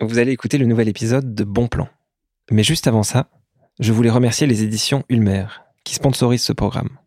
Vous allez écouter le nouvel épisode de Bon Plan. Mais juste avant ça, je voulais remercier les éditions Ulmer, qui sponsorisent ce programme.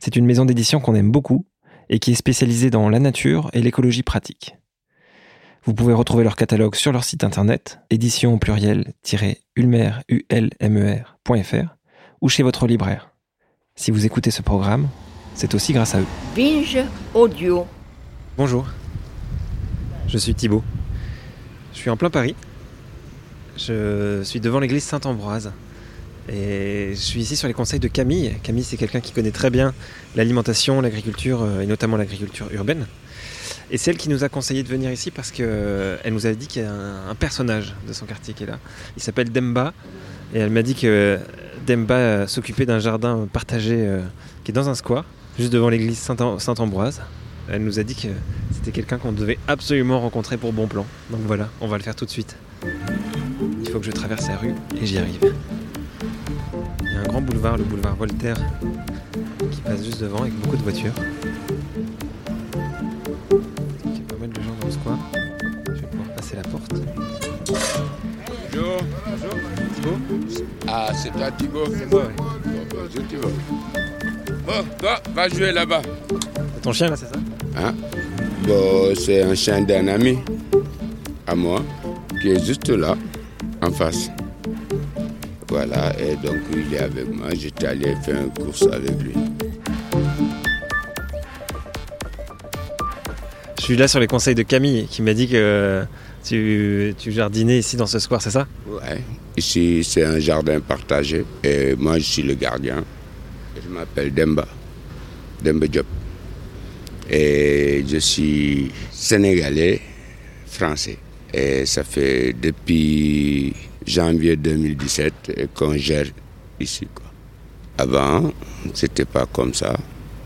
C'est une maison d'édition qu'on aime beaucoup et qui est spécialisée dans la nature et l'écologie pratique. Vous pouvez retrouver leur catalogue sur leur site internet, édition au pluriel-ulmer.fr ou chez votre libraire. Si vous écoutez ce programme, c'est aussi grâce à eux. Binge Audio. Bonjour, je suis Thibaut. Je suis en plein Paris. Je suis devant l'église Saint-Ambroise. Et je suis ici sur les conseils de Camille. Camille, c'est quelqu'un qui connaît très bien l'alimentation, l'agriculture euh, et notamment l'agriculture urbaine. Et c'est elle qui nous a conseillé de venir ici parce qu'elle nous a dit qu'il y a un, personnage de son quartier qui est là. Il s'appelle Demba. Et elle m'a dit que Demba euh, s'occupait d'un jardin partagé euh, qui est dans un square, juste devant l'église Saint- Saint-Ambroise. Elle nous a dit que c'était quelqu'un qu'on devait absolument rencontrer pour bon plan. Donc voilà, on va le faire tout de suite. Il faut que je traverse la rue et j'y arrive. Il y a un grand boulevard, le boulevard Voltaire, qui passe juste devant avec beaucoup de voitures. Il y a pas mal de gens dans le square. Je vais pouvoir passer la porte. Bonjour. Thibaut Ah, c'est toi Thibaut C'est moi, ouais. Bon, bonjour Thibaut. Bon, toi, va jouer là-bas. C'est ton chien là, c'est ça Hein? Bon, c'est un chien d'un ami à moi qui est juste là, en face. Voilà, et donc il est avec moi. J'étais allé faire une course avec lui. Je suis là sur les conseils de Camille qui m'a dit que tu, tu jardinais ici dans ce square, c'est ça? Ouais. Ici, c'est un jardin partagé et moi, je suis le gardien. Je m'appelle Demba, Demba Diop. Et je suis sénégalais, français. Et ça fait depuis janvier 2017 qu'on gère ici. Quoi. Avant, c'était pas comme ça.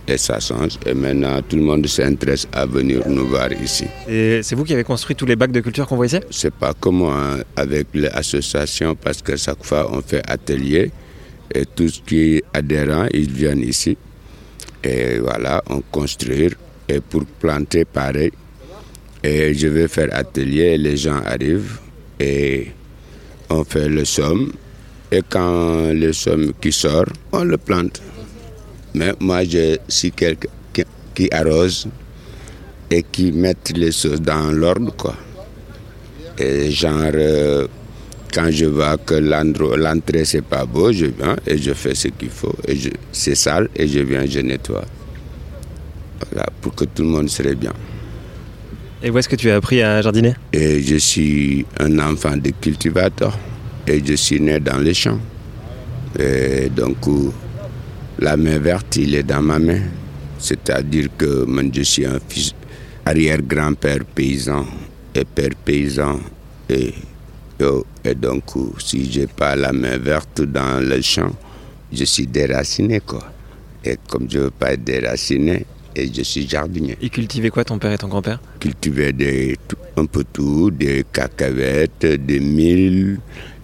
Et ça change. Et maintenant, tout le monde s'intéresse à venir nous voir ici. Et c'est vous qui avez construit tous les bacs de culture qu'on voit ici C'est pas comme hein, avec l'association parce que chaque fois on fait atelier et tout ce qui est adhérent, ils viennent ici. Et voilà, on construit pour planter pareil. Et je vais faire atelier, les gens arrivent et on fait le somme. Et quand le somme qui sort, on le plante. Mais moi, je suis quelqu'un qui, arrose et qui met les choses dans l'ordre, quoi. Et genre, euh, quand je vois que l'entrée, c'est pas beau, je viens et je fais ce qu'il faut. Et c'est sale et je viens, je nettoie. Voilà, pour que tout le monde serait bien. Et où est-ce que tu as appris à jardiner? Et je suis un enfant de cultivateur et je suis né dans les champs. Et donc, euh, la main verte, il est dans ma main. C'est-à-dire que moi, je suis un fils arrière-grand-père paysan et père paysan. Et, et donc, euh, si j'ai pas la main verte dans le champ, je suis déraciné, quoi. Et comme je veux pas être déraciné, et je suis jardinier Ils cultivaient quoi ton père et ton grand-père? Cultiver des, un peu tout, des cacahuètes, des milles,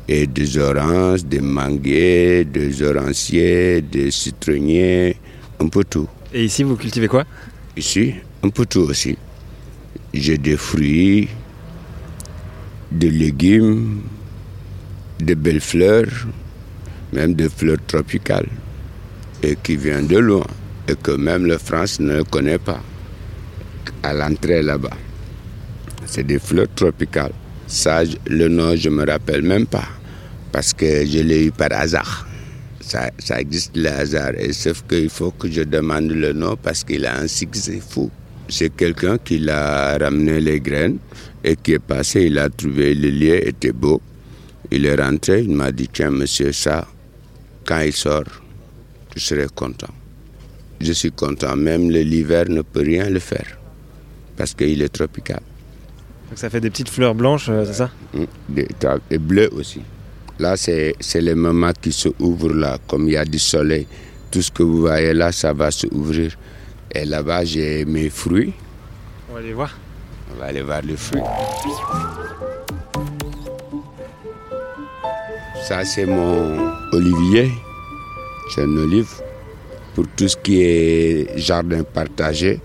et des oranges, des manguiers, des oranciers, des citronniers, un peu tout. Et ici, vous cultivez quoi? Ici, un peu tout aussi. J'ai des fruits, des légumes, de belles fleurs, même des fleurs tropicales, et qui viennent de loin, et que même la France ne connaît pas, à l'entrée là-bas. C'est des fleurs tropicales. Ça, le nom, je me rappelle même pas, parce que je l'ai eu par hasard. Ça, existe le hasard, et sauf qu'il faut que je demande le nom parce qu'il a un succès fou. C'est quelqu'un qui l'a ramené les graines et qui est passé, il a trouvé le lait était beau. Il est rentré, il m'a dit tiens monsieur ça, quand il sort, je serai content. Je suis content, même l'hiver ne peut rien le faire parce qu'il est tropical. Donc ça fait des petites fleurs blanches, euh, c'est ça? Mm, Et bleu aussi. Là, c'est c'est les moments qui se ouvrent là, comme il y a du soleil. Tout ce que vous voyez là, ça va se ouvrir. Et là-bas, j'ai mes fruits. On va les voir. On va aller voir les fruits. Ça, c'est mon olivier. C'est un olive. Pour tout ce qui est jardin partagé.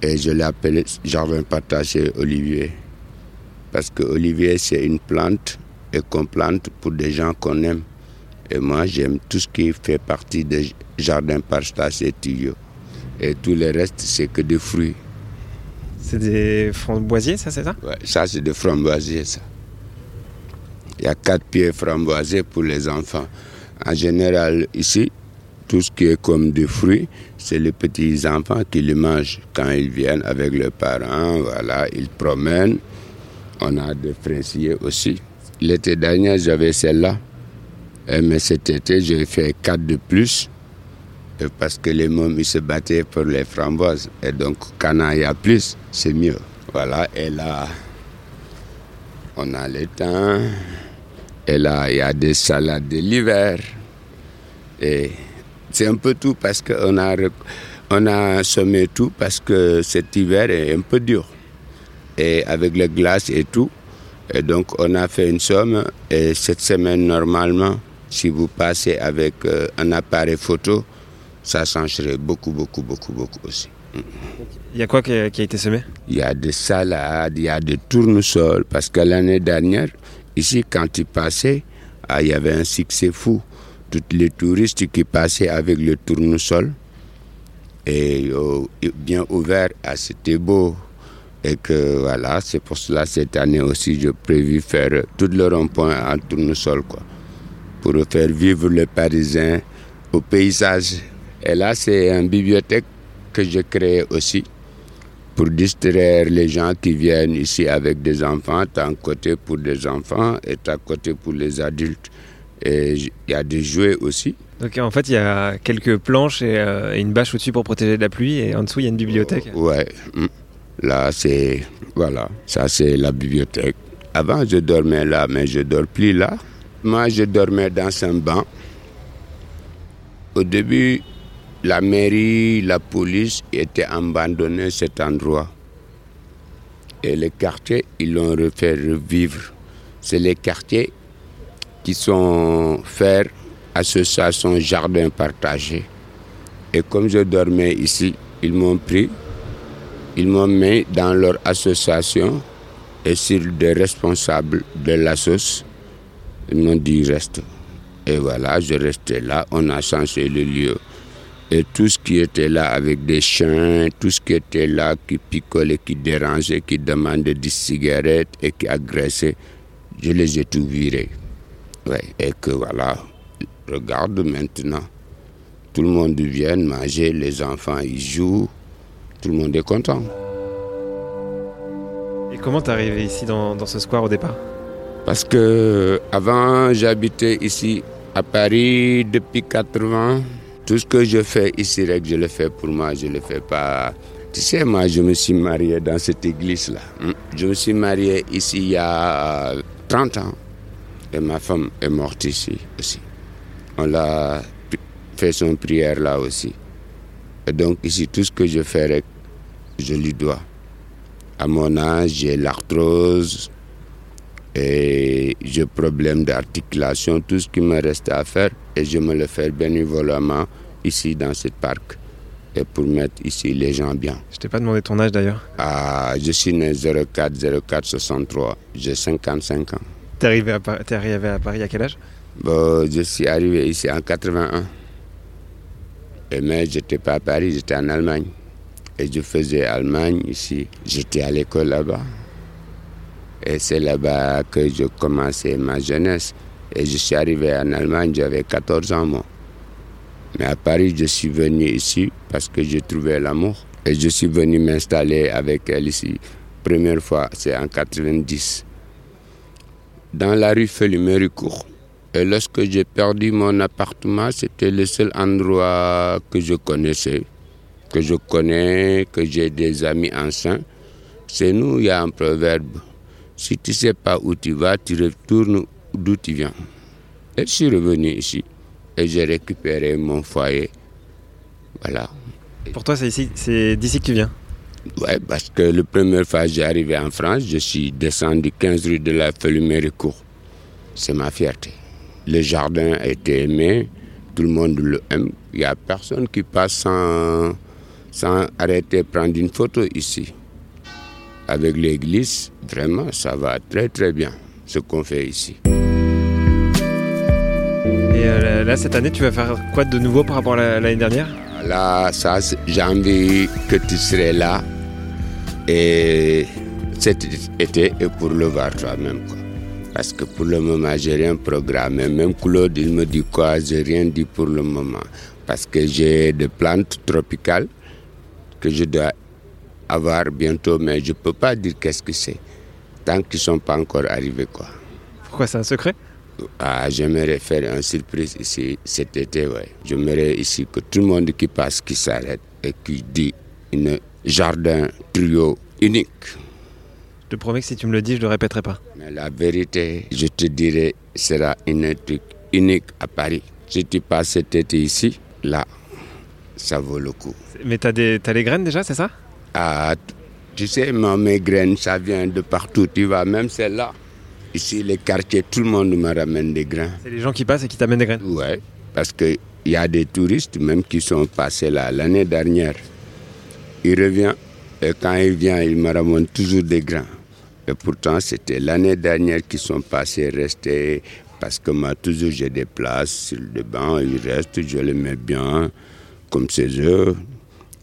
Et je l'ai appelé jardin partagé olivier. Parce que Olivier, c'est une plante et qu'on plante pour des gens qu'on aime. Et moi, j'aime tout ce qui fait partie des jardins par et tuyaux. Et tout le reste, c'est que des fruits. C'est des framboisiers, ça, c'est ça? Ouais, ça, c'est des framboisiers, ça. Il y a quatre pieds framboisiers pour les enfants. En général, ici, tout ce qui est comme des fruits, c'est les petits enfants qui les mangent quand ils viennent avec leurs parents. Voilà, ils promènent. On a des fraisiers aussi. L'été dernier, j'avais celle-là. Mais cet été, j'ai fait quatre de plus. Parce que les mômes, se battaient pour les framboises. Et donc, quand il y a plus, c'est mieux. Voilà, et là, on a les temps. Et là, il y a des salades de l'hiver. Et c'est un peu tout parce qu'on a, on a semé tout parce que cet hiver est un peu dur. Et avec les glaces et tout. Et donc, on a fait une somme. Et cette semaine, normalement, si vous passez avec euh, un appareil photo, ça changerait beaucoup, beaucoup, beaucoup, beaucoup aussi. Il y a quoi qui a, qui a été semé? Il y a des salades, il y a des tournesols, parce que l'année dernière, Ici, quand tu passais, ah, il y avait un succès fou. Tous les touristes qui passaient avec le tournesol, et oh, bien ouvert, ah, c'était beau. Et que voilà, c'est pour cela cette année aussi, j'ai prévu faire tout le rond-point en tournesol, quoi, pour faire vivre les Parisiens au paysage. Et là, c'est une bibliothèque que j'ai créée aussi pour distraire les gens qui viennent ici avec des enfants. Tu as un côté pour des enfants et tu as un côté pour les adultes. Et il y a des jouets aussi. Donc en fait, il y a quelques planches et, euh, et une bâche au-dessus pour protéger de la pluie et en dessous, il y a une bibliothèque. Oh, ouais. Mm. Là, c'est... Voilà, ça c'est la bibliothèque. Avant, je dormais là, mais je ne dors plus là. Moi, je dormais dans un banc. Au début, la mairie, la police étaient abandonnés cet endroit. Et les quartiers, ils l'ont refait revivre. C'est les quartiers qui sont faits association jardin partagé. Et comme je dormais ici, ils m'ont pris, ils m'ont mis dans leur association et sur des responsables de l'assos, ils m'ont dit reste. Et voilà, je restais là, on a changé le lieu. Et tout ce qui était là avec des chiens, tout ce qui était là qui picolait, qui dérangeait, qui demandait des cigarettes et qui agressait, je les ai tout virés. Ouais. Et que voilà, regarde maintenant, tout le monde vient manger, les enfants ils jouent, tout le monde est content. Et comment t'es arrivé ici dans, dans ce square au départ? Parce que avant j'habitais ici à Paris depuis 80. Tout ce que je fais ici, je le fais pour moi, je ne le fais pas. Tu sais, moi, je me suis marié dans cette église-là. Hmm. Je me suis marié ici il y a 30 ans. Et ma femme est morte ici aussi. On l'a fait son prière là aussi. Et donc ici, tout ce que je fais, je lui dois. À mon âge, j'ai l'arthrose et j'ai problème d'articulation, tout ce qui me reste à faire et je me le fais bénévolement ici dans ce parc et pour mettre ici les gens bien. Je t'ai pas demandé ton âge d'ailleurs. Ah, je suis né 04 04 63, j'ai 55 ans. T'es arrivé, es arrivé à Paris à quel âge? Bon, Je suis arrivé ici en 81. Et mais j'étais pas à Paris, j'étais en Allemagne. Et je faisais Allemagne ici. J'étais à l'école là-bas. Et c'est là-bas que je commençais ma jeunesse. Et je suis arrivé en Allemagne, j'avais 14 ans moi. Mais à Paris, je suis venu ici parce que j'ai trouvé l'amour. Et je suis venu m'installer avec elle ici. Première fois, c'est en 90. Dans la rue Félix-Méricourt. Et lorsque j'ai perdu mon appartement, c'était le seul endroit que je connaissais, que je connais, que j'ai des amis anciens. C'est nous, il y a un proverbe. Si tu ne sais pas où tu vas, tu retournes d'où tu viens. Et je suis revenu ici et j'ai récupéré mon foyer. Voilà. Pour toi, c'est d'ici que tu viens? Oui, parce que la première fois que j'ai arrivé en France, je suis descendu 15 rue de la Felluméricourt. C'est ma fierté. Le jardin a été aimé, tout le monde le aime. Il n'y a personne qui passe sans, sans arrêter prendre une photo ici. avec l'église, vraiment, ça va très très bien, ce qu'on fait ici. Et euh, là, cette année, tu vas faire quoi de nouveau par rapport à l'année dernière? Là, ça, j'ai envie que tu serais là et cet été et pour le voir toi-même. Parce que pour le moment, j'ai rien programmé. Même Claude, il me dit quoi J'ai rien dit pour le moment. Parce que j'ai des plantes tropicales que je dois avoir bientôt, mais je ne peux pas dire qu'est-ce que c'est. Tant qu'ils ne sont pas encore arrivés. Quoi. Pourquoi c'est un secret? Ah, j'aimerais faire une surprise ici cet été, ouais. J'aimerais ici que tout le monde qui passe, qui s'arrête et qui dit un jardin trio unique. Je te promets que si tu me le dis, je ne le répéterai pas. Mais la vérité, je te dirais, sera un truc unique à Paris. Si tu passes cet été ici, là, ça vaut le coup. Mais tu as, as, les graines déjà, c'est ça? Ah, tu sais, mes graines, ça vient de partout. Tu vois, même celle-là. Ici, les quartiers, tout le monde me ramène des grains. C'est les gens qui passent et qui t'amènent des graines Oui, parce qu'il y a des touristes même qui sont passés là l'année dernière. Il revient et quand il vient, il me ramène toujours des grains. Et pourtant, c'était l'année dernière qu'ils sont passés, restés, parce que moi, toujours j'ai des places sur le banc, ils restent, je les mets bien, comme ces œufs.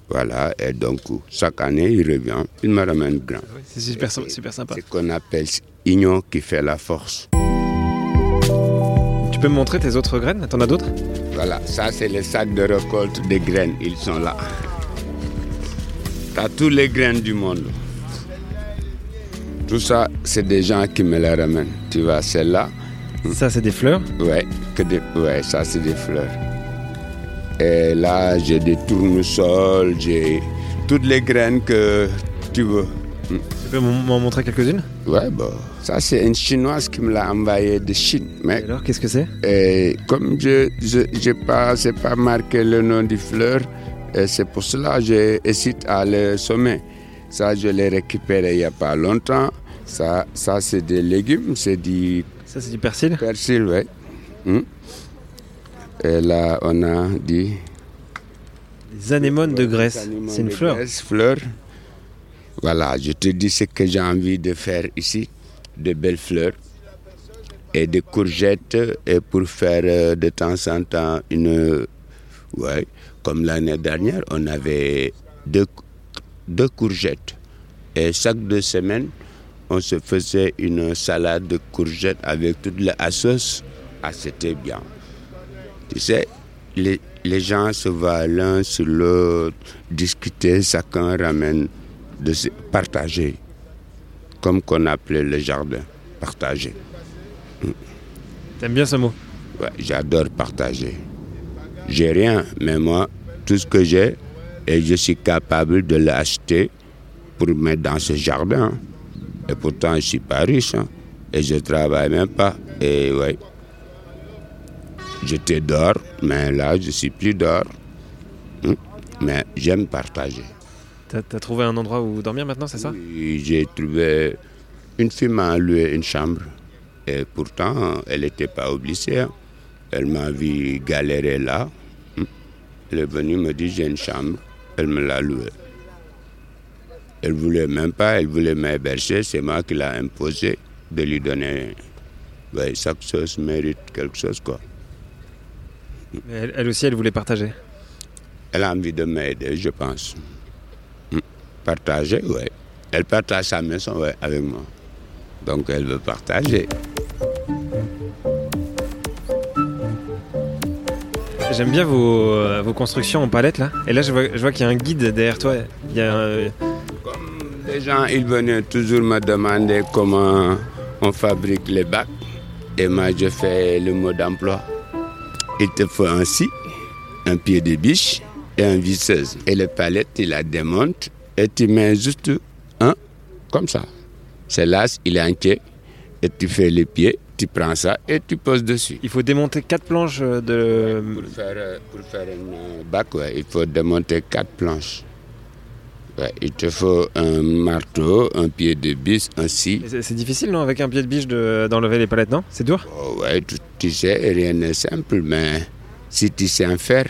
Voilà, et donc chaque année, il revient, il me ramène grains. c'est super, super sympa. C'est ce qu'on appelle union qui fait la force. Tu peux me montrer tes autres graines? T'en as d'autres? Voilà, ça c'est les sacs de récolte des graines, ils sont là. T'as tous les graines du monde. Tout ça, c'est des gens qui me les ramènent. Tu vois, celle-là. Ça, c'est des fleurs? Ouais, que ouais ça, c'est des fleurs. Et là, j'ai des tournesols, j'ai toutes les graines que tu veux. Tu peux m'en montrer quelques-unes? Ouais, bon. Ça, c'est une chinoise qui me l'a envoyé de Chine. Mais alors, qu'est-ce que c'est? Et comme je n'ai pas, pas marqué le nom des fleurs, c'est pour cela que j'hésite à le sommer. Ça, je l'ai récupéré il n'y a pas longtemps. Ça, ça c'est des légumes, c'est du... Ça, c'est du persil? Persil, oui. Hmm. Et là, on a dit... Les anémones de graisse. C'est une fleur. fleur. Voilà, je te dis ce que j'ai envie de faire ici. De belles fleurs et des courgettes et pour faire euh, de temps en temps une... Ouais, comme l'année dernière, on avait deux, deux courgettes. Et chaque deux semaines, on se faisait une salade de courgettes avec toute la sauce. Ah, c'était bien. Tu sais, les, les gens se voient l'un sur l'autre, discuter, chacun ramène, de se partager. Comme qu'on appelait le jardin, partager. T'aimes bien ce mot? Ouais, j'adore partager. J'ai rien, mais moi, tout ce que j'ai, et je suis capable de l'acheter pour mettre dans ce jardin. Et pourtant, je ne suis pas riche. Hein. et je ne travaille même pas. Et ouais. J'étais dehors, mais là, je ne suis plus dehors. Hum, mais j'aime partager. Tu as, trouvé un endroit où dormir maintenant, c'est ça? Oui, j'ai trouvé. Une fille m'a loué une chambre. Et pourtant, elle n'était pas obligée. Hein. Elle m'a vu galérer là. Hum. Elle est venue me dire j'ai une chambre. Elle me l'a louée. Elle voulait même pas, elle voulait m'héberger. C'est moi qui l'ai imposé de lui donner. Ouais, chaque chose mérite quelque chose, quoi. elle, elle, aussi, elle voulait partager Elle a envie de m'aider, je pense. Hum. Partager, oui. Elle partage sa maison ouais, avec moi. Donc elle veut partager. J'aime bien vos, euh, vos, constructions en palette là. Et là, je vois, je vois qu'il y a un guide derrière toi. Il un... Comme les gens, ils venaient toujours me demander comment on fabrique les bacs. Et moi, je fais le mot d'emploi. Il te faut un scie, un pied de biche et un visseuse. Et les palettes, tu la démontes et tu mets juste un comme ça. C'est là, il est entier. Et tu fais les pieds tu prends ça et tu poses dessus. Il faut démonter quatre planches de... pour, faire, pour faire un bac, ouais, il faut démonter quatre planches. Ouais, il te faut un marteau, un pied de biche, un scie. C'est difficile, non, avec un pied de biche d'enlever les palettes, non? C'est dur? Oh, Ouais, tu, tu, sais, rien n'est simple, mais si tu sais en faire,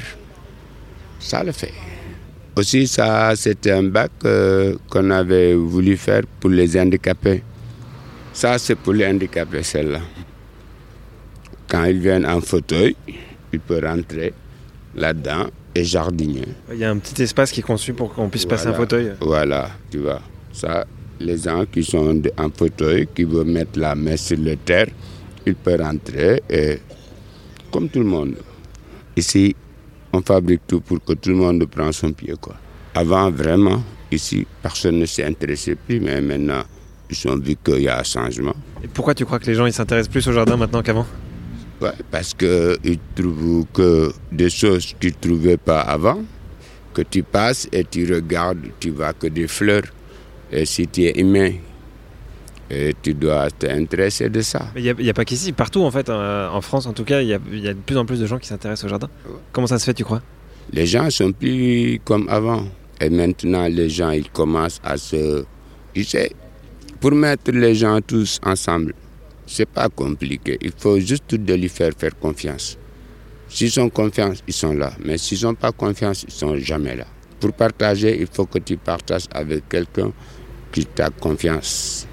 ça le fait. Aussi, ça, c'était un bac euh, qu'on avait voulu faire pour les handicapés. Ça, c'est pour les handicapés, celle-là. Quand ils viennent en fauteuil, ils peuvent rentrer là-dedans et jardiner. Il y a un petit espace qui est conçu pour qu'on puisse passer un fauteuil. Voilà, tu vois. Ça, les gens qui sont en fauteuil, qui veulent mettre la main sur le terre, ils peuvent rentrer et comme tout le monde. Ici, on fabrique tout pour que tout le monde prenne son pied. Quoi. Avant, vraiment, ici, personne ne s'est intéressé plus, mais maintenant, ils ont vu qu'il y a un changement. Et pourquoi tu crois que les gens ils s'intéressent plus au jardin maintenant qu'avant? Ouais, parce qu'ils trouvent que des choses qu'ils ne trouvaient pas avant, que tu passes et tu regardes, tu vois que des fleurs. Et si tu es humain, et tu dois t'intéresser de ça. Mais il n'y a, pas qu'ici, partout en fait, euh, en France en tout cas, il y a, y a de plus en plus de gens qui s'intéressent au jardin. Ouais. Comment ça se fait, tu crois? Les gens sont plus comme avant. Et maintenant, les gens, ils commencent à se... Tu sais, pour mettre les gens tous ensemble, c'est pas compliqué. Il faut juste de lui faire faire confiance. S'ils ont confiance, ils sont là. Mais s'ils n'ont pas confiance, ils sont jamais là. Pour partager, il faut que tu partages avec quelqu'un qui t'a confiance.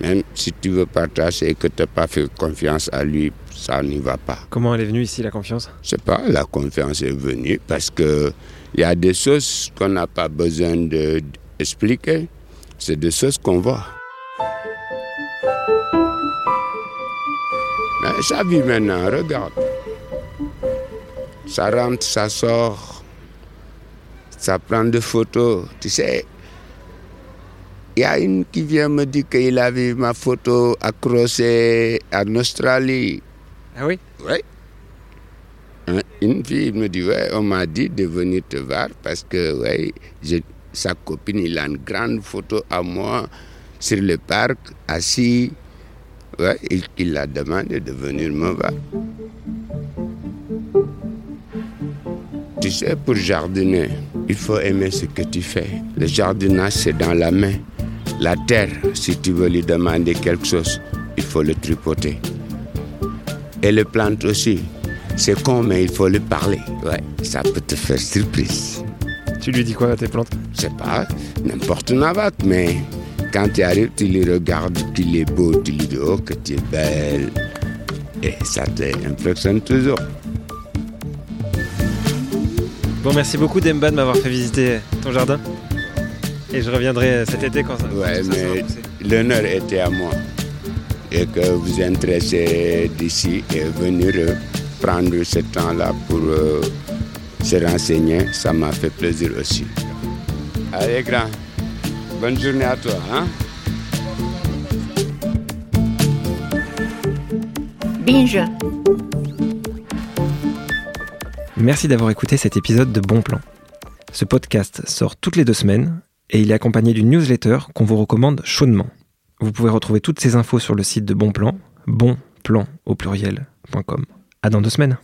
Même si tu veux partager et que tu n'as pas fait confiance à lui, ça n'y va pas. Comment elle est venue ici, la confiance? Je sais pas, la confiance est venue parce que il y a des choses qu'on n'a pas besoin d'expliquer. C'est des choses qu'on voit. Mais ça vit maintenant, regarde. Ça rentre, ça sort. Ça prend des photos. Tu sais, il y a une qui vient me dire qu'il a vu ma photo accrochée en Australie. Ah oui? Oui. Hein, Une fille me dit, ouais, on m'a dit de venir te voir parce que, ouais, je- sa copine, il a une grande photo à moi sur le parc, assis. Ouais, il, il a demandé de venir me voir. Tu sais, pour jardiner, il faut aimer ce que tu fais. Le jardinage, c'est dans la main. La terre, si tu veux lui demander quelque chose, il faut le tripoter. Et les plantes aussi. C'est con, mais il faut lui parler. Ouais, ça peut te faire surprise. Tu lui dis quoi à tes plantes C'est pas n'importe navate, mais quand tu arrives, tu les regardes, qu'il est beau, tu lui dis oh que tu es belle. Et ça t'impressionne toujours. Bon, merci beaucoup Demba de m'avoir fait visiter ton jardin. Et je reviendrai cet été quand ça, Ouais, quand ça mais l'honneur était à moi. Et que vous intéressez d'ici et venir prendre ce temps-là pour euh, se renseigner, ça m'a fait plaisir aussi. Allez, grand, bonne journée à toi. Hein? Binge. Merci d'avoir écouté cet épisode de Bon Plan. Ce podcast sort toutes les deux semaines et il est accompagné d'une newsletter qu'on vous recommande chaudement. Vous pouvez retrouver toutes ces infos sur le site de Bon Plan, bonplan au pluriel.com. À dans deux semaines.